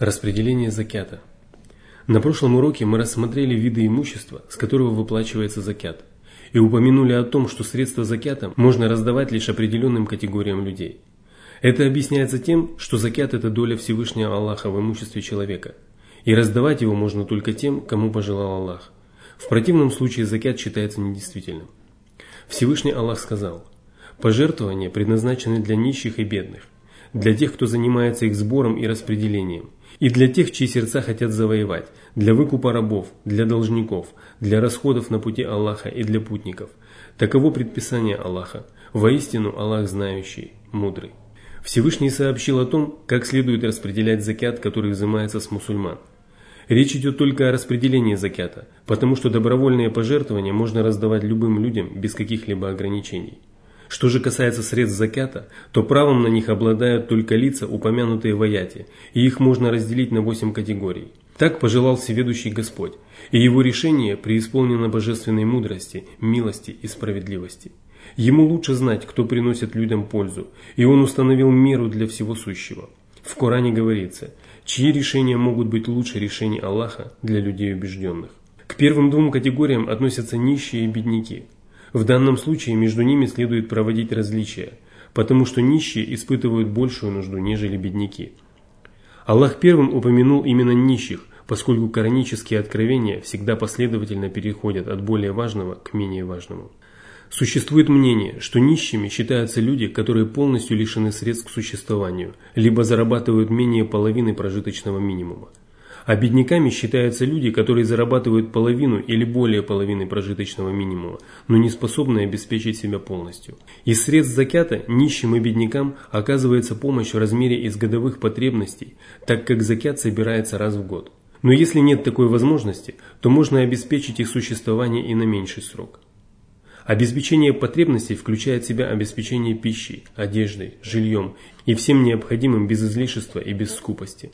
Распределение закята. На прошлом уроке мы рассмотрели виды имущества, с которого выплачивается закят, и упомянули о том, что средства закята можно раздавать лишь определенным категориям людей. Это объясняется тем, что закят – это доля Всевышнего Аллаха в имуществе человека, и раздавать его можно только тем, кому пожелал Аллах. В противном случае закят считается недействительным. Всевышний Аллах сказал, «Пожертвования предназначены для нищих и бедных, для тех, кто занимается их сбором и распределением – и для тех, чьи сердца хотят завоевать, для выкупа рабов, для должников, для расходов на пути Аллаха и для путников. Таково предписание Аллаха. Воистину Аллах знающий, мудрый. Всевышний сообщил о том, как следует распределять закят, который взимается с мусульман. Речь идет только о распределении закята, потому что добровольные пожертвования можно раздавать любым людям без каких-либо ограничений. Что же касается средств закята, то правом на них обладают только лица, упомянутые в аяте, и их можно разделить на восемь категорий. Так пожелал Всеведущий Господь, и его решение преисполнено божественной мудрости, милости и справедливости. Ему лучше знать, кто приносит людям пользу, и он установил меру для всего сущего. В Коране говорится, чьи решения могут быть лучше решений Аллаха для людей убежденных. К первым двум категориям относятся нищие и бедняки – в данном случае между ними следует проводить различия, потому что нищие испытывают большую нужду, нежели бедняки. Аллах первым упомянул именно нищих, поскольку коранические откровения всегда последовательно переходят от более важного к менее важному. Существует мнение, что нищими считаются люди, которые полностью лишены средств к существованию, либо зарабатывают менее половины прожиточного минимума. А бедняками считаются люди, которые зарабатывают половину или более половины прожиточного минимума, но не способны обеспечить себя полностью. Из средств закята нищим и беднякам оказывается помощь в размере из годовых потребностей, так как закят собирается раз в год. Но если нет такой возможности, то можно обеспечить их существование и на меньший срок. Обеспечение потребностей включает в себя обеспечение пищей, одеждой, жильем и всем необходимым без излишества и без скупости.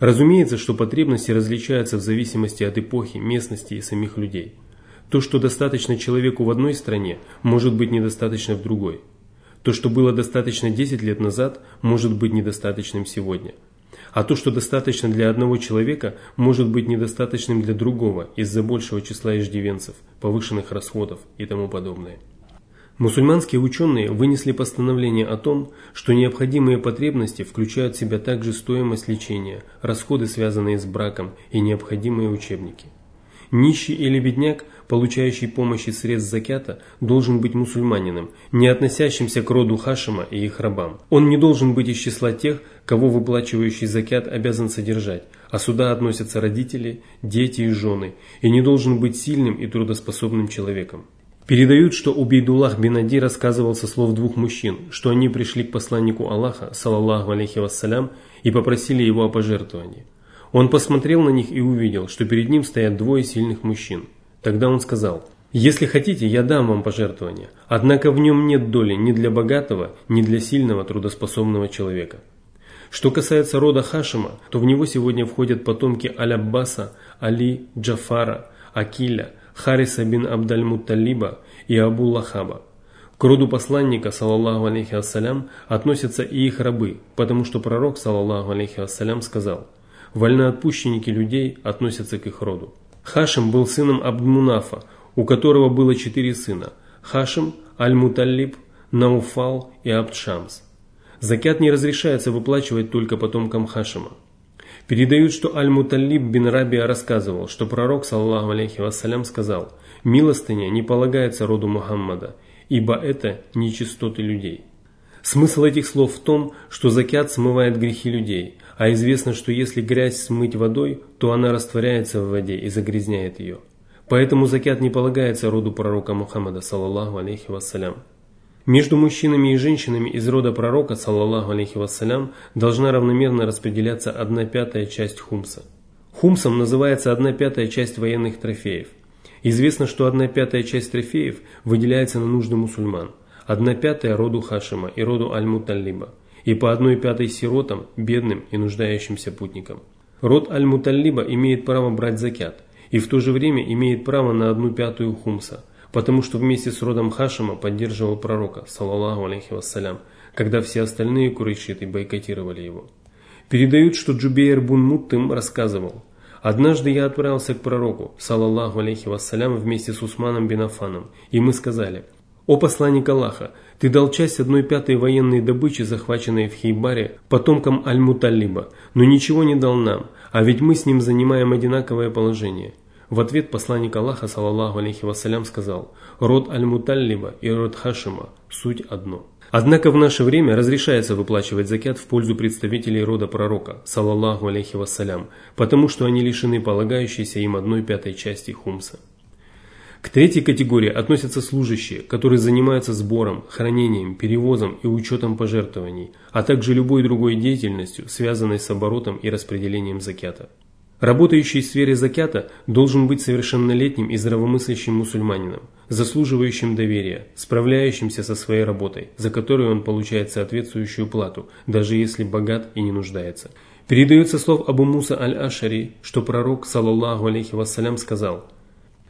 Разумеется, что потребности различаются в зависимости от эпохи, местности и самих людей. То, что достаточно человеку в одной стране, может быть недостаточно в другой. То, что было достаточно 10 лет назад, может быть недостаточным сегодня. А то, что достаточно для одного человека, может быть недостаточным для другого из-за большего числа иждивенцев, повышенных расходов и тому подобное. Мусульманские ученые вынесли постановление о том, что необходимые потребности включают в себя также стоимость лечения, расходы, связанные с браком и необходимые учебники. Нищий или бедняк, получающий помощь из средств закята, должен быть мусульманином, не относящимся к роду Хашима и их рабам. Он не должен быть из числа тех, кого выплачивающий закят обязан содержать, а сюда относятся родители, дети и жены, и не должен быть сильным и трудоспособным человеком. Передают, что Убейдуллах бин Ади рассказывал со слов двух мужчин, что они пришли к посланнику Аллаха, салаллаху алейхи вассалям, и попросили его о пожертвовании. Он посмотрел на них и увидел, что перед ним стоят двое сильных мужчин. Тогда он сказал, «Если хотите, я дам вам пожертвование, однако в нем нет доли ни для богатого, ни для сильного трудоспособного человека». Что касается рода Хашима, то в него сегодня входят потомки Аль-Аббаса, Али, Джафара, Акиля – Хариса бин Абдаль-Мутталиба и Абу Лахаба. К роду посланника, саллаллаху алейхи ассалям, относятся и их рабы, потому что пророк, саллаллаху алейхи ассалям, сказал, «Вольноотпущенники людей относятся к их роду». Хашим был сыном Абдмунафа, у которого было четыре сына – Хашим, Аль-Муталиб, Науфал и Абдшамс. Закят не разрешается выплачивать только потомкам Хашима. Передают, что Аль-Муталиб бин Рабия рассказывал, что пророк, саллаху алейхи вассалям, сказал, «Милостыня не полагается роду Мухаммада, ибо это нечистоты людей». Смысл этих слов в том, что закят смывает грехи людей, а известно, что если грязь смыть водой, то она растворяется в воде и загрязняет ее. Поэтому закят не полагается роду пророка Мухаммада, саллаху алейхи вассалям. Между мужчинами и женщинами из рода пророка, саллаллаху алейхи вассалям, должна равномерно распределяться одна пятая часть хумса. Хумсом называется одна пятая часть военных трофеев. Известно, что одна пятая часть трофеев выделяется на нужды мусульман, одна пятая роду Хашима и роду Аль-Муталлиба, и по одной пятой сиротам, бедным и нуждающимся путникам. Род Аль-Муталлиба имеет право брать закят, и в то же время имеет право на одну пятую хумса – потому что вместе с родом Хашима поддерживал пророка, саллаллаху алейхи вассалям, когда все остальные курейшиты бойкотировали его. Передают, что Джубейр бун Муттым рассказывал. Однажды я отправился к пророку, салаллаху алейхи вассалям, вместе с Усманом бин Афаном, и мы сказали, «О посланник Аллаха, ты дал часть одной пятой военной добычи, захваченной в Хейбаре, потомкам Аль-Муталлиба, но ничего не дал нам, а ведь мы с ним занимаем одинаковое положение». В ответ посланник Аллаха, салаллаху алейхи вассалям, сказал, «Род Аль-Муталлиба и род Хашима – суть одно». Однако в наше время разрешается выплачивать закят в пользу представителей рода пророка, салаллаху алейхи вассалям, потому что они лишены полагающейся им одной пятой части хумса. К третьей категории относятся служащие, которые занимаются сбором, хранением, перевозом и учетом пожертвований, а также любой другой деятельностью, связанной с оборотом и распределением закята. Работающий в сфере закята должен быть совершеннолетним и здравомыслящим мусульманином, заслуживающим доверия, справляющимся со своей работой, за которую он получает соответствующую плату, даже если богат и не нуждается. Передается слов Абу Муса аль-Ашари, что пророк, саллаллаху алейхи вассалям, сказал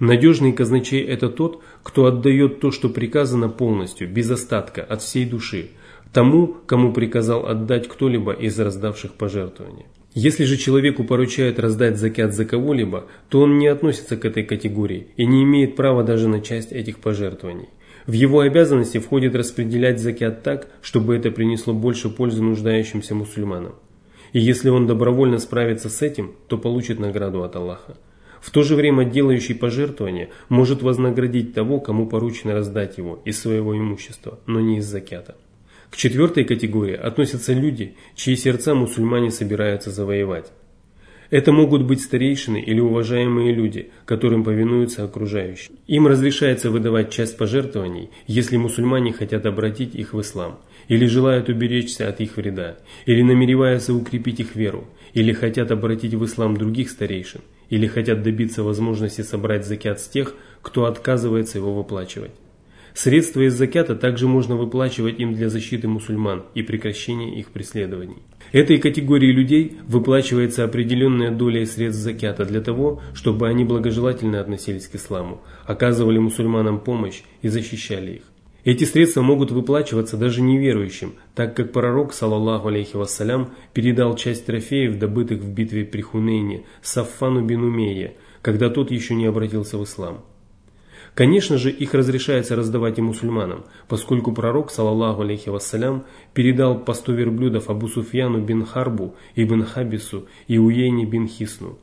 «Надежный казначей – это тот, кто отдает то, что приказано полностью, без остатка, от всей души, тому, кому приказал отдать кто-либо из раздавших пожертвования». Если же человеку поручают раздать закят за кого-либо, то он не относится к этой категории и не имеет права даже на часть этих пожертвований. В его обязанности входит распределять закят так, чтобы это принесло больше пользы нуждающимся мусульманам. И если он добровольно справится с этим, то получит награду от Аллаха. В то же время делающий пожертвование может вознаградить того, кому поручено раздать его из своего имущества, но не из закята. К четвертой категории относятся люди, чьи сердца мусульмане собираются завоевать. Это могут быть старейшины или уважаемые люди, которым повинуются окружающие. Им разрешается выдавать часть пожертвований, если мусульмане хотят обратить их в ислам, или желают уберечься от их вреда, или намереваются укрепить их веру, или хотят обратить в ислам других старейшин, или хотят добиться возможности собрать закят с тех, кто отказывается его выплачивать. Средства из закята также можно выплачивать им для защиты мусульман и прекращения их преследований. Этой категории людей выплачивается определенная доля средств закята для того, чтобы они благожелательно относились к исламу, оказывали мусульманам помощь и защищали их. Эти средства могут выплачиваться даже неверующим, так как пророк, саллаллаху алейхи вассалям, передал часть трофеев, добытых в битве при Хунейне, Саффану бин Умейе, когда тот еще не обратился в ислам. Конечно же, их разрешается раздавать и мусульманам, поскольку пророк, саллаллаху алейхи вассалям, передал по сто верблюдов Абу Суфьяну бин Харбу, Ибн Хабису и Уейни бин Хисну.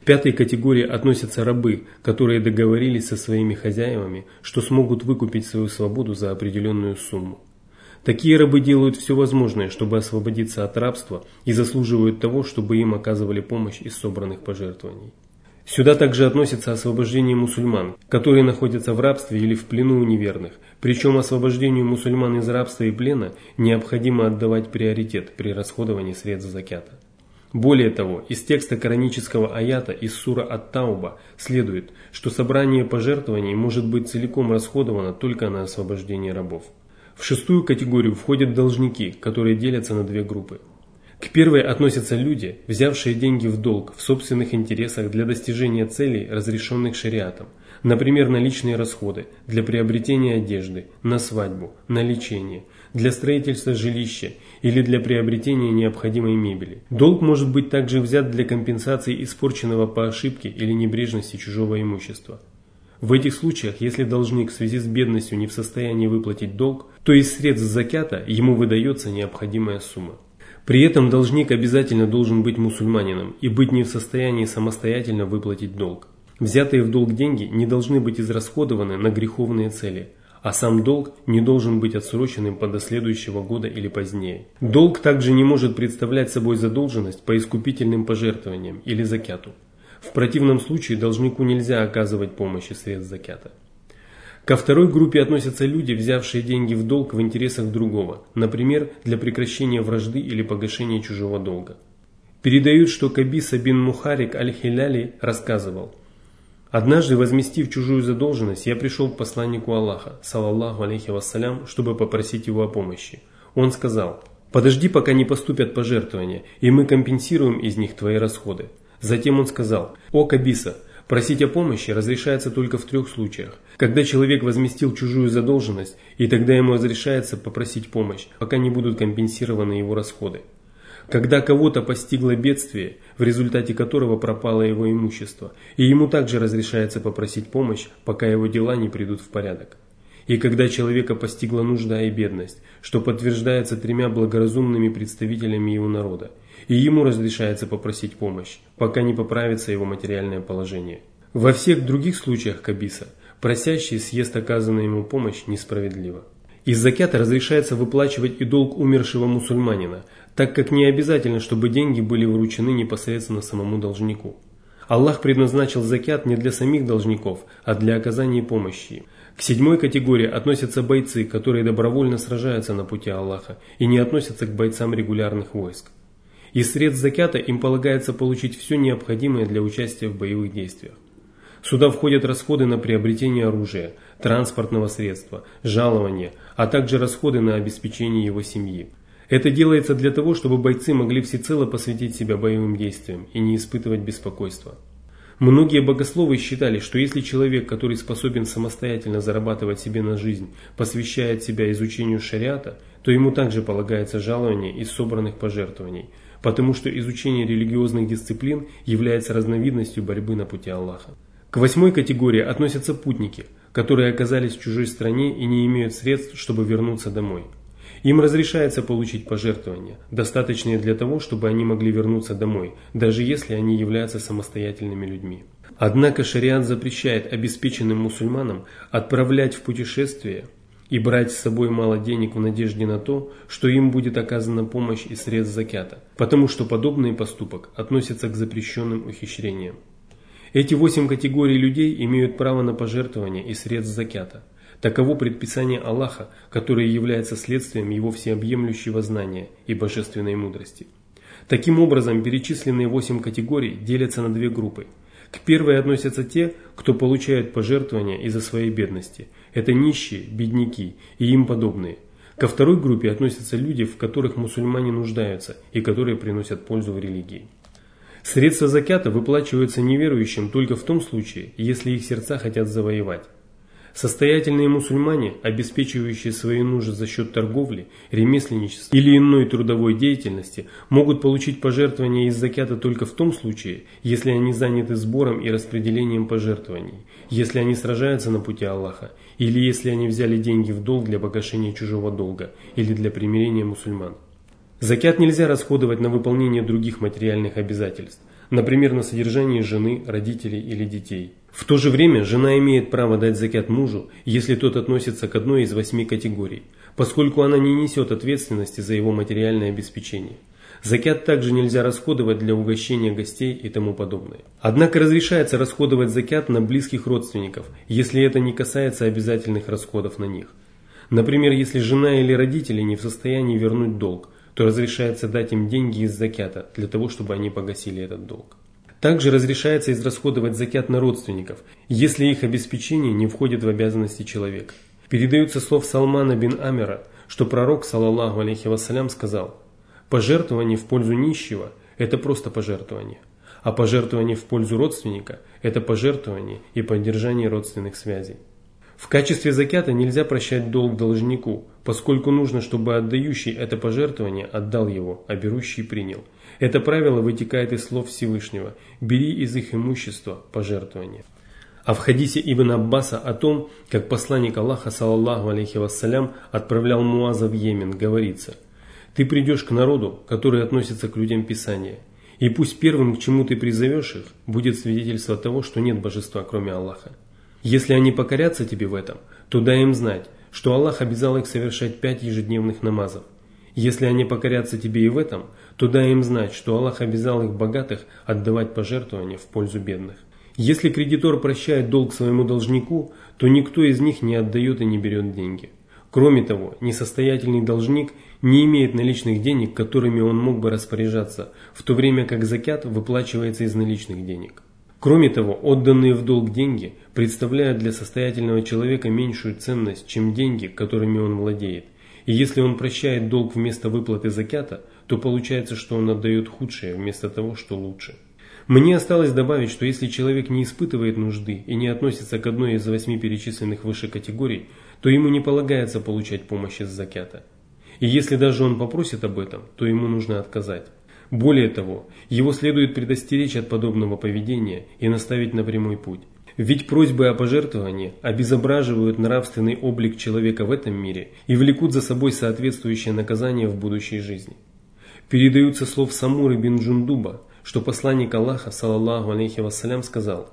К пятой категории относятся рабы, которые договорились со своими хозяевами, что смогут выкупить свою свободу за определенную сумму. Такие рабы делают все возможное, чтобы освободиться от рабства и заслуживают того, чтобы им оказывали помощь из собранных пожертвований. Сюда также относится освобождение мусульман, которые находятся в рабстве или в плену у неверных. Причем освобождению мусульман из рабства и плена необходимо отдавать приоритет при расходовании средств закята. Более того, из текста коранического аята из сура Ат-Тауба следует, что собрание пожертвований может быть целиком расходовано только на освобождение рабов. В шестую категорию входят должники, которые делятся на две группы. К первой относятся люди, взявшие деньги в долг в собственных интересах для достижения целей, разрешенных шариатом, например, на личные расходы, для приобретения одежды, на свадьбу, на лечение, для строительства жилища или для приобретения необходимой мебели. Долг может быть также взят для компенсации испорченного по ошибке или небрежности чужого имущества. В этих случаях, если должник в связи с бедностью не в состоянии выплатить долг, то из средств закята ему выдается необходимая сумма. При этом должник обязательно должен быть мусульманином и быть не в состоянии самостоятельно выплатить долг. Взятые в долг деньги не должны быть израсходованы на греховные цели, а сам долг не должен быть отсроченным до следующего года или позднее. Долг также не может представлять собой задолженность по искупительным пожертвованиям или закяту. В противном случае должнику нельзя оказывать помощь из средств закята. Ко второй группе относятся люди, взявшие деньги в долг в интересах другого, например, для прекращения вражды или погашения чужого долга. Передают, что Кабиса бин Мухарик аль-Хиляли рассказывал. «Однажды, возместив чужую задолженность, я пришел к посланнику Аллаха, салаллаху алейхи вассалям, чтобы попросить его о помощи. Он сказал, «Подожди, пока не поступят пожертвования, и мы компенсируем из них твои расходы». Затем он сказал, «О Кабиса, Просить о помощи разрешается только в трех случаях. Когда человек возместил чужую задолженность, и тогда ему разрешается попросить помощь, пока не будут компенсированы его расходы. Когда кого-то постигло бедствие, в результате которого пропало его имущество, и ему также разрешается попросить помощь, пока его дела не придут в порядок. И когда человека постигла нужда и бедность, что подтверждается тремя благоразумными представителями его народа, и ему разрешается попросить помощь, пока не поправится его материальное положение. Во всех других случаях кабиса просящий съест оказанную ему помощь несправедливо. Из закята разрешается выплачивать и долг умершего мусульманина, так как не обязательно, чтобы деньги были вручены непосредственно самому должнику. Аллах предназначил закят не для самих должников, а для оказания помощи. К седьмой категории относятся бойцы, которые добровольно сражаются на пути Аллаха и не относятся к бойцам регулярных войск. Из средств закята им полагается получить все необходимое для участия в боевых действиях. Сюда входят расходы на приобретение оружия, транспортного средства, жалования, а также расходы на обеспечение его семьи. Это делается для того, чтобы бойцы могли всецело посвятить себя боевым действиям и не испытывать беспокойства. Многие богословы считали, что если человек, который способен самостоятельно зарабатывать себе на жизнь, посвящает себя изучению шариата, то ему также полагается жалование из собранных пожертвований, потому что изучение религиозных дисциплин является разновидностью борьбы на пути Аллаха. К восьмой категории относятся путники, которые оказались в чужой стране и не имеют средств, чтобы вернуться домой. Им разрешается получить пожертвования, достаточные для того, чтобы они могли вернуться домой, даже если они являются самостоятельными людьми. Однако шариат запрещает обеспеченным мусульманам отправлять в путешествие и брать с собой мало денег в надежде на то, что им будет оказана помощь из средств закята, потому что подобный поступок относится к запрещенным ухищрениям. Эти восемь категорий людей имеют право на пожертвование и средств закята. Таково предписание Аллаха, которое является следствием его всеобъемлющего знания и божественной мудрости. Таким образом, перечисленные восемь категорий делятся на две группы. К первой относятся те, кто получает пожертвования из-за своей бедности. Это нищие, бедняки и им подобные. Ко второй группе относятся люди, в которых мусульмане нуждаются и которые приносят пользу в религии. Средства закята выплачиваются неверующим только в том случае, если их сердца хотят завоевать. Состоятельные мусульмане, обеспечивающие свои нужды за счет торговли, ремесленничества или иной трудовой деятельности, могут получить пожертвования из закята только в том случае, если они заняты сбором и распределением пожертвований, если они сражаются на пути Аллаха, или если они взяли деньги в долг для погашения чужого долга или для примирения мусульман. Закят нельзя расходовать на выполнение других материальных обязательств, например, на содержание жены, родителей или детей. В то же время жена имеет право дать закят мужу, если тот относится к одной из восьми категорий, поскольку она не несет ответственности за его материальное обеспечение. Закят также нельзя расходовать для угощения гостей и тому подобное. Однако разрешается расходовать закят на близких родственников, если это не касается обязательных расходов на них. Например, если жена или родители не в состоянии вернуть долг, то разрешается дать им деньги из закята, для того, чтобы они погасили этот долг. Также разрешается израсходовать закят на родственников, если их обеспечение не входит в обязанности человека. Передаются слов Салмана бин Амера, что пророк, саллаллаху алейхи вассалям, сказал, «Пожертвование в пользу нищего – это просто пожертвование, а пожертвование в пользу родственника – это пожертвование и поддержание родственных связей». В качестве закята нельзя прощать долг должнику, поскольку нужно, чтобы отдающий это пожертвование отдал его, а берущий принял. Это правило вытекает из слов Всевышнего «бери из их имущества пожертвование». А в хадисе Ибн Аббаса о том, как посланник Аллаха, саллаллаху алейхи вассалям, отправлял Муаза в Йемен, говорится «Ты придешь к народу, который относится к людям Писания, и пусть первым, к чему ты призовешь их, будет свидетельство того, что нет божества, кроме Аллаха. Если они покорятся тебе в этом, то дай им знать, что Аллах обязал их совершать пять ежедневных намазов. Если они покорятся тебе и в этом, то дай им знать, что Аллах обязал их богатых отдавать пожертвования в пользу бедных. Если кредитор прощает долг своему должнику, то никто из них не отдает и не берет деньги. Кроме того, несостоятельный должник не имеет наличных денег, которыми он мог бы распоряжаться, в то время как закят выплачивается из наличных денег. Кроме того, отданные в долг деньги представляют для состоятельного человека меньшую ценность, чем деньги, которыми он владеет. И если он прощает долг вместо выплаты закята, то получается, что он отдает худшее вместо того, что лучше. Мне осталось добавить, что если человек не испытывает нужды и не относится к одной из восьми перечисленных выше категорий, то ему не полагается получать помощь из закята. И если даже он попросит об этом, то ему нужно отказать. Более того, его следует предостеречь от подобного поведения и наставить на прямой путь. Ведь просьбы о пожертвовании обезображивают нравственный облик человека в этом мире и влекут за собой соответствующее наказание в будущей жизни. Передаются слов Самуры бин Джундуба, что посланник Аллаха, саллаллаху алейхи вассалям, сказал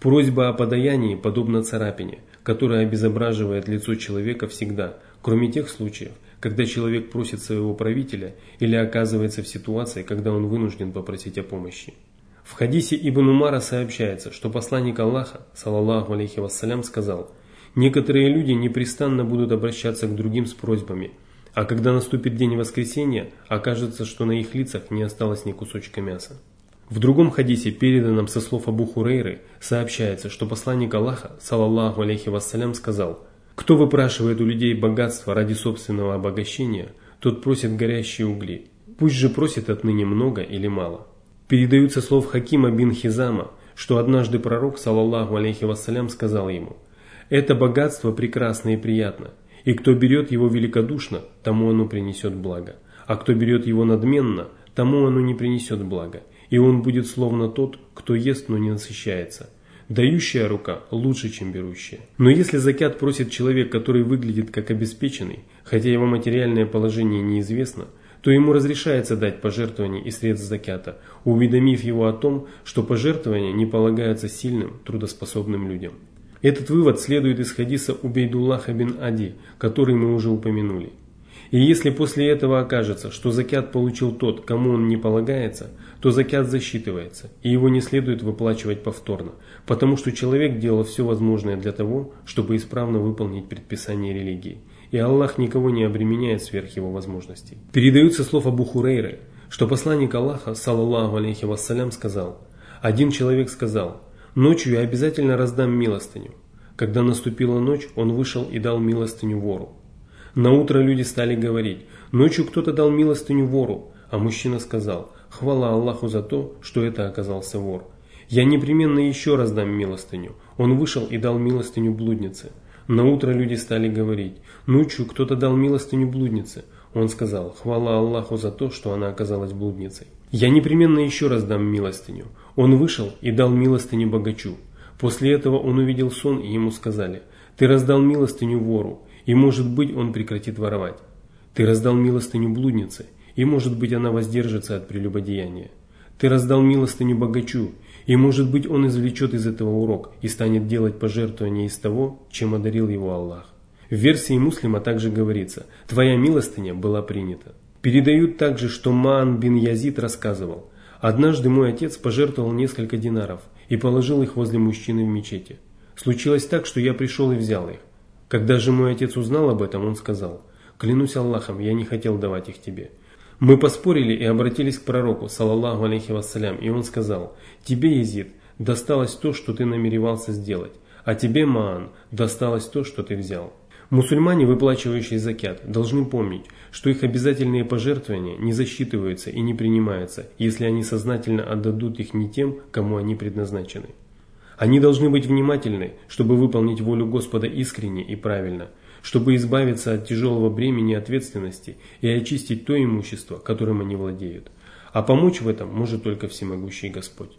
«Просьба о подаянии подобна царапине, которая обезображивает лицо человека всегда, кроме тех случаев, когда человек просит своего правителя или оказывается в ситуации, когда он вынужден попросить о помощи. В хадисе Ибн Умара сообщается, что посланник Аллаха, салаллаху алейхи вассалям, сказал, «Некоторые люди непрестанно будут обращаться к другим с просьбами, а когда наступит день воскресения, окажется, что на их лицах не осталось ни кусочка мяса». В другом хадисе, переданном со слов Абу Хурейры, сообщается, что посланник Аллаха, салаллаху алейхи вассалям, сказал, кто выпрашивает у людей богатство ради собственного обогащения, тот просит горящие угли. Пусть же просит отныне много или мало. Передаются слов Хакима бин Хизама, что однажды пророк, салаллаху алейхи вассалям, сказал ему, «Это богатство прекрасно и приятно, и кто берет его великодушно, тому оно принесет благо, а кто берет его надменно, тому оно не принесет блага, и он будет словно тот, кто ест, но не насыщается». Дающая рука лучше, чем берущая. Но если закят просит человек, который выглядит как обеспеченный, хотя его материальное положение неизвестно, то ему разрешается дать пожертвование и средств закята, уведомив его о том, что пожертвования не полагаются сильным, трудоспособным людям. Этот вывод следует из хадиса Убейдуллаха бин Ади, который мы уже упомянули. И если после этого окажется, что закят получил тот, кому он не полагается, то закят засчитывается, и его не следует выплачивать повторно, потому что человек делал все возможное для того, чтобы исправно выполнить предписание религии. И Аллах никого не обременяет сверх его возможностей. Передаются слов Абу Хурейры, что посланник Аллаха, саллаллаху алейхи вассалям, сказал, один человек сказал, ночью я обязательно раздам милостыню. Когда наступила ночь, он вышел и дал милостыню вору. На утро люди стали говорить, ночью кто-то дал милостыню вору, а мужчина сказал, хвала Аллаху за то, что это оказался вор. Я непременно еще раз дам милостыню. Он вышел и дал милостыню блуднице. На утро люди стали говорить, ночью кто-то дал милостыню блуднице. Он сказал, хвала Аллаху за то, что она оказалась блудницей. Я непременно еще раз дам милостыню. Он вышел и дал милостыню богачу. После этого он увидел сон и ему сказали, ты раздал милостыню вору, и может быть он прекратит воровать. Ты раздал милостыню блуднице, и может быть она воздержится от прелюбодеяния. Ты раздал милостыню богачу, и может быть он извлечет из этого урок и станет делать пожертвования из того, чем одарил его Аллах. В версии муслима также говорится «Твоя милостыня была принята». Передают также, что Маан бин Язид рассказывал «Однажды мой отец пожертвовал несколько динаров и положил их возле мужчины в мечети. Случилось так, что я пришел и взял их. Когда же мой отец узнал об этом, он сказал, «Клянусь Аллахом, я не хотел давать их тебе». Мы поспорили и обратились к пророку, салаллаху алейхи вассалям, и он сказал, «Тебе, Езид, досталось то, что ты намеревался сделать, а тебе, Маан, досталось то, что ты взял». Мусульмане, выплачивающие закят, должны помнить, что их обязательные пожертвования не засчитываются и не принимаются, если они сознательно отдадут их не тем, кому они предназначены. Они должны быть внимательны, чтобы выполнить волю Господа искренне и правильно, чтобы избавиться от тяжелого бремени ответственности и очистить то имущество, которым они владеют. А помочь в этом может только всемогущий Господь.